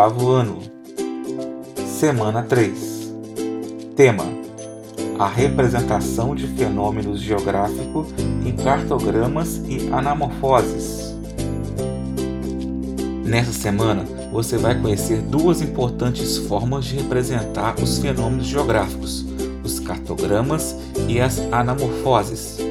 Oitavo ano, semana 3. Tema: A representação de fenômenos geográficos em cartogramas e anamorfoses. Nessa semana, você vai conhecer duas importantes formas de representar os fenômenos geográficos: os cartogramas e as anamorfoses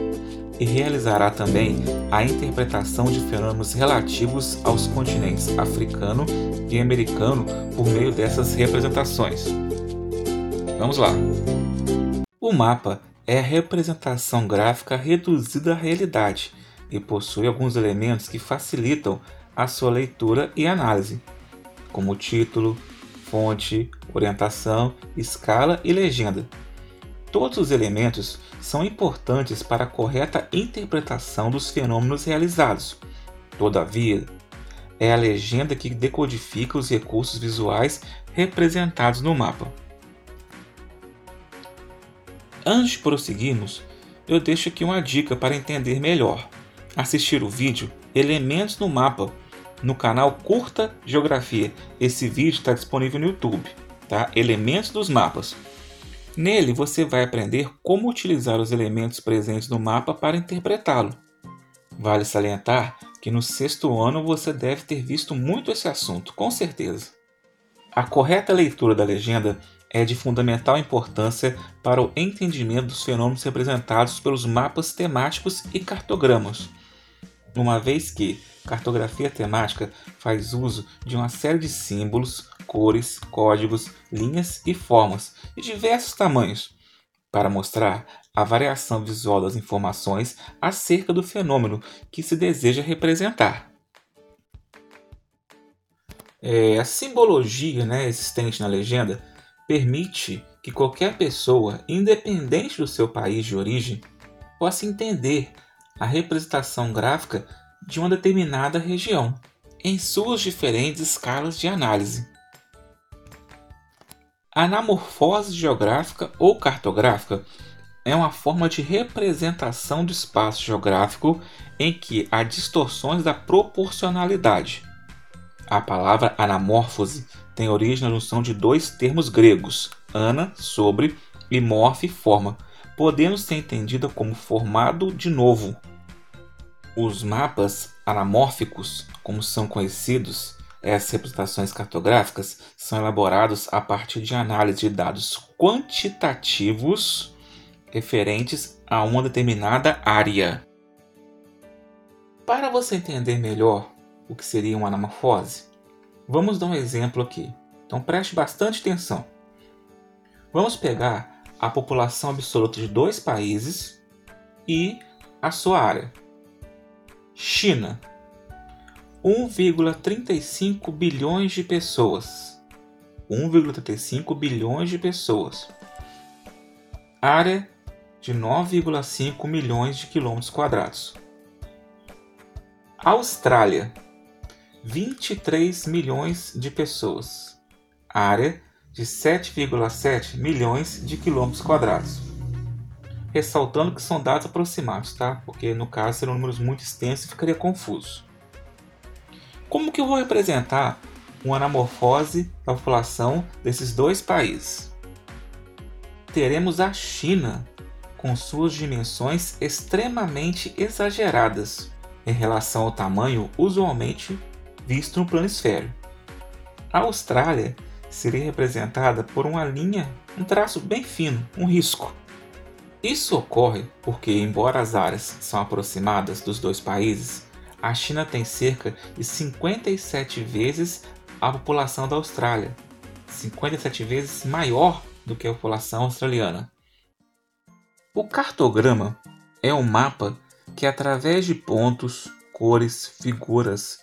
e realizará também a interpretação de fenômenos relativos aos continentes africano e americano por meio dessas representações. Vamos lá! O mapa é a representação gráfica reduzida à realidade e possui alguns elementos que facilitam a sua leitura e análise, como título, fonte, orientação, escala e legenda. Todos os elementos são importantes para a correta interpretação dos fenômenos realizados. Todavia, é a legenda que decodifica os recursos visuais representados no mapa. Antes de prosseguirmos, eu deixo aqui uma dica para entender melhor. Assistir o vídeo Elementos no Mapa no canal Curta Geografia. Esse vídeo está disponível no YouTube, tá? Elementos dos mapas. Nele você vai aprender como utilizar os elementos presentes no mapa para interpretá-lo. Vale salientar que no sexto ano você deve ter visto muito esse assunto, com certeza. A correta leitura da legenda é de fundamental importância para o entendimento dos fenômenos representados pelos mapas temáticos e cartogramas, uma vez que cartografia temática faz uso de uma série de símbolos, cores, códigos, linhas e formas de diversos tamanhos para mostrar a variação visual das informações acerca do fenômeno que se deseja representar. É, a simbologia né, existente na legenda permite que qualquer pessoa, independente do seu país de origem, possa entender a representação gráfica de uma determinada região, em suas diferentes escalas de análise. A anamorfose geográfica ou cartográfica é uma forma de representação do espaço geográfico em que há distorções da proporcionalidade. A palavra anamorfose tem origem na junção de dois termos gregos, ana, sobre, e morfe, forma, podendo ser entendida como formado de novo, os mapas anamórficos, como são conhecidos, essas representações cartográficas são elaborados a partir de análise de dados quantitativos referentes a uma determinada área. Para você entender melhor o que seria uma anamorfose, vamos dar um exemplo aqui. Então preste bastante atenção. Vamos pegar a população absoluta de dois países e a sua área. China 1,35 bilhões de pessoas. 1,35 bilhões de pessoas. Área de 9,5 milhões de quilômetros quadrados. Austrália 23 milhões de pessoas. Área de 7,7 milhões de quilômetros quadrados ressaltando que são dados aproximados, tá? Porque no caso serão números muito extensos e ficaria confuso. Como que eu vou representar uma anamorfose da população desses dois países? Teremos a China com suas dimensões extremamente exageradas em relação ao tamanho usualmente visto no planisfério. A Austrália seria representada por uma linha, um traço bem fino, um risco, isso ocorre porque, embora as áreas são aproximadas dos dois países, a China tem cerca de 57 vezes a população da Austrália, 57 vezes maior do que a população australiana. O cartograma é um mapa que, através de pontos, cores, figuras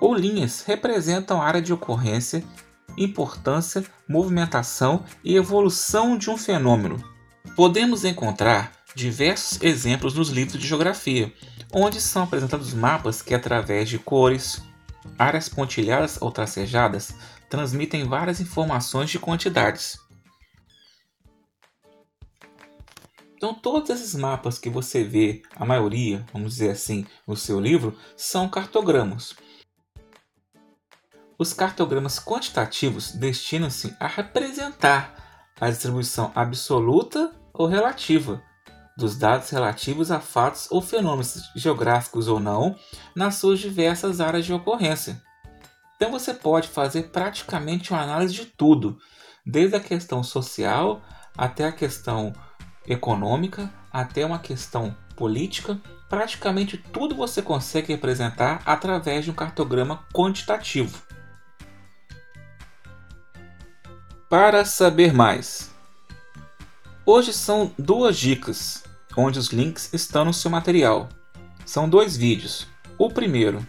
ou linhas representam a área de ocorrência, importância, movimentação e evolução de um fenômeno. Podemos encontrar diversos exemplos nos livros de geografia, onde são apresentados mapas que, através de cores, áreas pontilhadas ou tracejadas, transmitem várias informações de quantidades. Então, todos esses mapas que você vê, a maioria, vamos dizer assim, no seu livro, são cartogramas. Os cartogramas quantitativos destinam-se a representar a distribuição absoluta ou relativa dos dados relativos a fatos ou fenômenos geográficos ou não nas suas diversas áreas de ocorrência. Então você pode fazer praticamente uma análise de tudo, desde a questão social até a questão econômica, até uma questão política, praticamente tudo você consegue representar através de um cartograma quantitativo. Para saber mais, hoje são duas dicas, onde os links estão no seu material. São dois vídeos. O primeiro,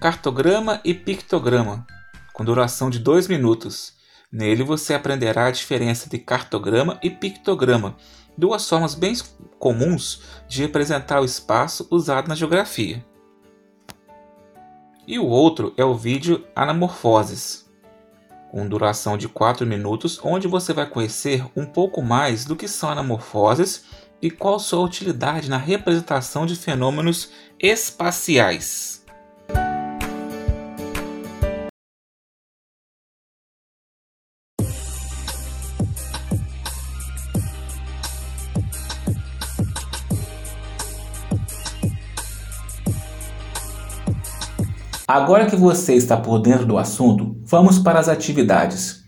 cartograma e pictograma, com duração de dois minutos. Nele você aprenderá a diferença de cartograma e pictograma, duas formas bem comuns de representar o espaço usado na geografia. E o outro é o vídeo Anamorfoses, com duração de 4 minutos, onde você vai conhecer um pouco mais do que são anamorfoses e qual sua utilidade na representação de fenômenos espaciais. Agora que você está por dentro do assunto, vamos para as atividades.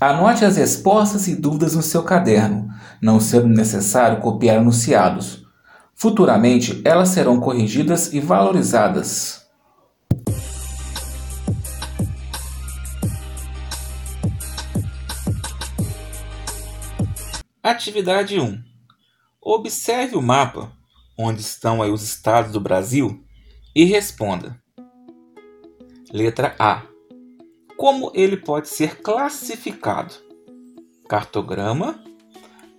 Anote as respostas e dúvidas no seu caderno, não sendo necessário copiar anunciados. Futuramente, elas serão corrigidas e valorizadas. Atividade 1. Observe o mapa onde estão aí os estados do Brasil e responda. Letra A. Como ele pode ser classificado? Cartograma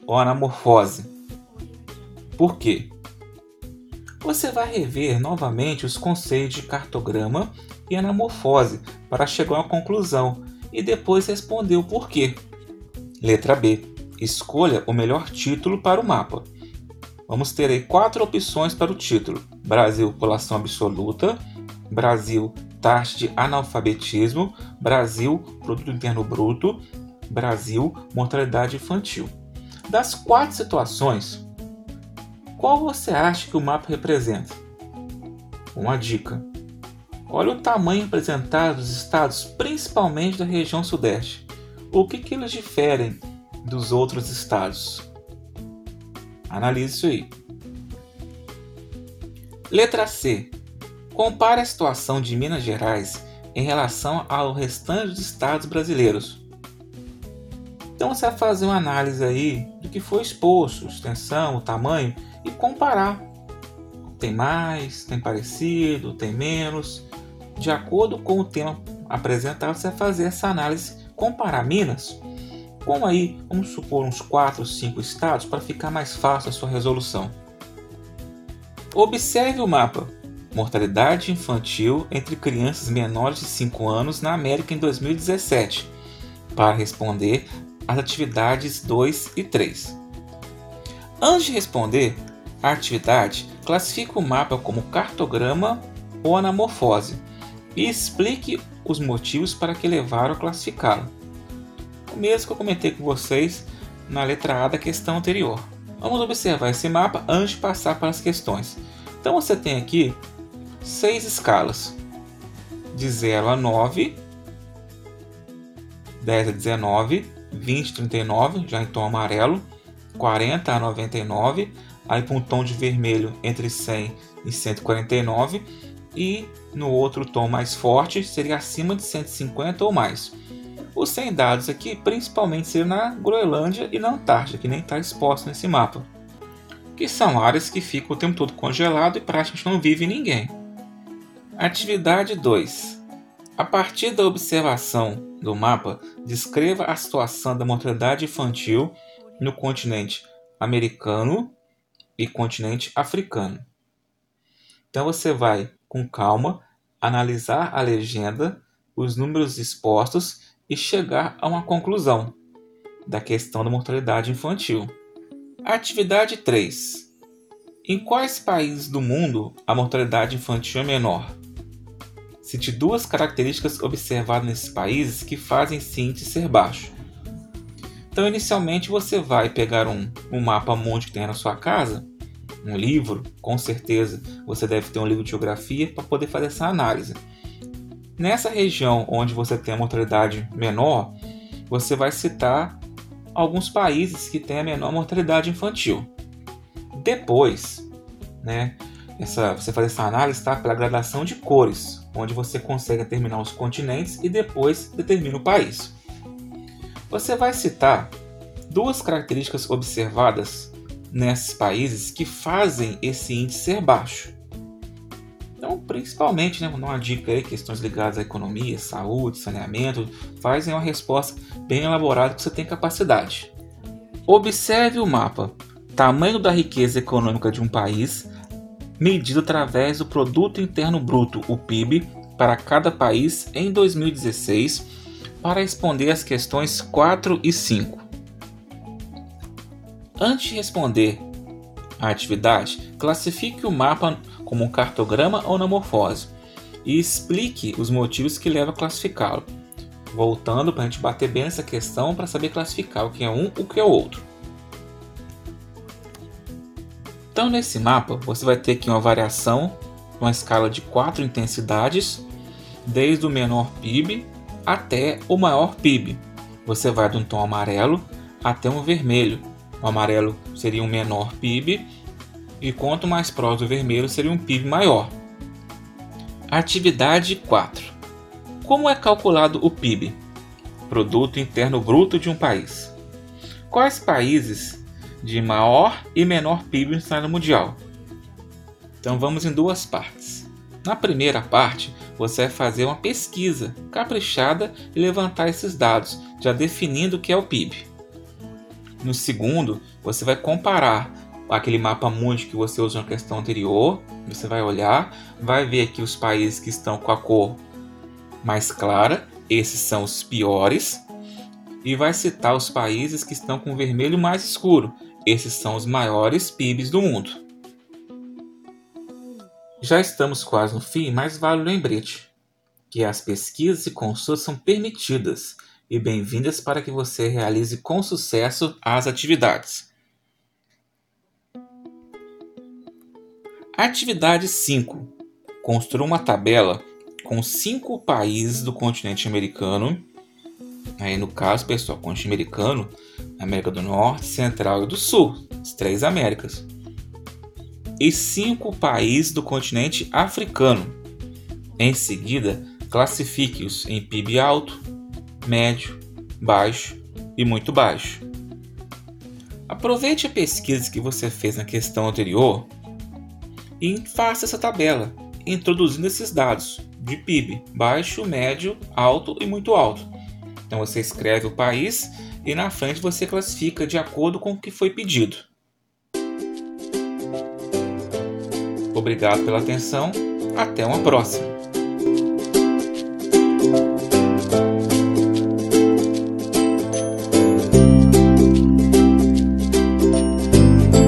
ou anamorfose? Por quê? Você vai rever novamente os conceitos de cartograma e anamorfose para chegar uma conclusão e depois responder o porquê. Letra B. Escolha o melhor título para o mapa. Vamos ter aí quatro opções para o título: Brasil, população absoluta, Brasil, taxa de analfabetismo, Brasil, produto interno bruto, Brasil, mortalidade infantil. Das quatro situações, qual você acha que o mapa representa? Uma dica: olha o tamanho representado dos estados, principalmente da região sudeste. O que, que eles diferem dos outros estados? Analise isso aí. Letra C. Compare a situação de Minas Gerais em relação ao restante dos estados brasileiros. Então você vai fazer uma análise aí do que foi exposto, extensão, o tamanho e comparar. Tem mais, tem parecido, tem menos. De acordo com o tema apresentado, você vai fazer essa análise, comparar Minas com aí, vamos supor, uns 4 ou 5 estados para ficar mais fácil a sua resolução. Observe o mapa mortalidade infantil entre crianças menores de 5 anos na América em 2017, para responder às atividades 2 e 3. Antes de responder a atividade, classifique o mapa como cartograma ou anamorfose e explique os motivos para que levaram a classificá-lo. O mesmo que eu comentei com vocês na letra A da questão anterior. Vamos observar esse mapa antes de passar para as questões. Então você tem aqui seis escalas, de 0 a 9, 10 a 19, 20 a 39, já em tom amarelo, 40 a 99, aí para um tom de vermelho entre 100 e 149, e no outro tom mais forte seria acima de 150 ou mais. Os 100 dados aqui principalmente seriam na Groenlândia e na Antártida, que nem está exposto nesse mapa, que são áreas que ficam o tempo todo congelado e praticamente não vive ninguém. Atividade 2. A partir da observação do mapa, descreva a situação da mortalidade infantil no continente americano e continente africano. Então você vai, com calma, analisar a legenda, os números expostos e chegar a uma conclusão da questão da mortalidade infantil. Atividade 3. Em quais países do mundo a mortalidade infantil é menor? Cite duas características observadas nesses países que fazem esse índice ser baixo. Então, inicialmente, você vai pegar um, um mapa mundo que tem na sua casa, um livro, com certeza você deve ter um livro de geografia para poder fazer essa análise. Nessa região onde você tem a mortalidade menor, você vai citar alguns países que têm a menor mortalidade infantil. Depois, né, essa, você faz essa análise tá, pela gradação de cores, onde você consegue determinar os continentes e depois determina o país. Você vai citar duas características observadas nesses países que fazem esse índice ser baixo. Então, principalmente, né, uma dica aí, questões ligadas à economia, saúde, saneamento, fazem uma resposta bem elaborada que você tem capacidade. Observe o mapa. Tamanho da riqueza econômica de um país medido através do Produto Interno Bruto, o PIB, para cada país em 2016, para responder as questões 4 e 5. Antes de responder a atividade, classifique o mapa como um cartograma ou na morfose e explique os motivos que levam a classificá-lo. Voltando para a gente bater bem nessa questão para saber classificar o que é um e o que é o outro. Então, nesse mapa, você vai ter aqui uma variação, uma escala de quatro intensidades, desde o menor PIB até o maior PIB. Você vai de um tom amarelo até um vermelho. O amarelo seria um menor PIB e quanto mais próximo do vermelho seria um PIB maior. Atividade 4. Como é calculado o PIB? Produto Interno Bruto de um país. Quais países de maior e menor PIB no cenário mundial. Então vamos em duas partes. Na primeira parte, você vai fazer uma pesquisa caprichada e levantar esses dados, já definindo o que é o PIB. No segundo, você vai comparar aquele mapa mundi que você usou na questão anterior. Você vai olhar, vai ver aqui os países que estão com a cor mais clara, esses são os piores, e vai citar os países que estão com vermelho mais escuro, esses são os maiores PIBs do mundo. Já estamos quase no fim, mas vale o lembrete que as pesquisas e consultas são permitidas e bem-vindas para que você realize com sucesso as atividades. Atividade 5. Construa uma tabela com cinco países do continente americano Aí no caso, pessoal, continente americano, América do Norte, Central e do Sul, as três Américas. E cinco países do continente africano. Em seguida, classifique-os em PIB alto, médio, baixo e muito baixo. Aproveite a pesquisa que você fez na questão anterior e faça essa tabela, introduzindo esses dados de PIB baixo, médio, alto e muito alto então você escreve o país e na frente você classifica de acordo com o que foi pedido. Obrigado pela atenção, até uma próxima!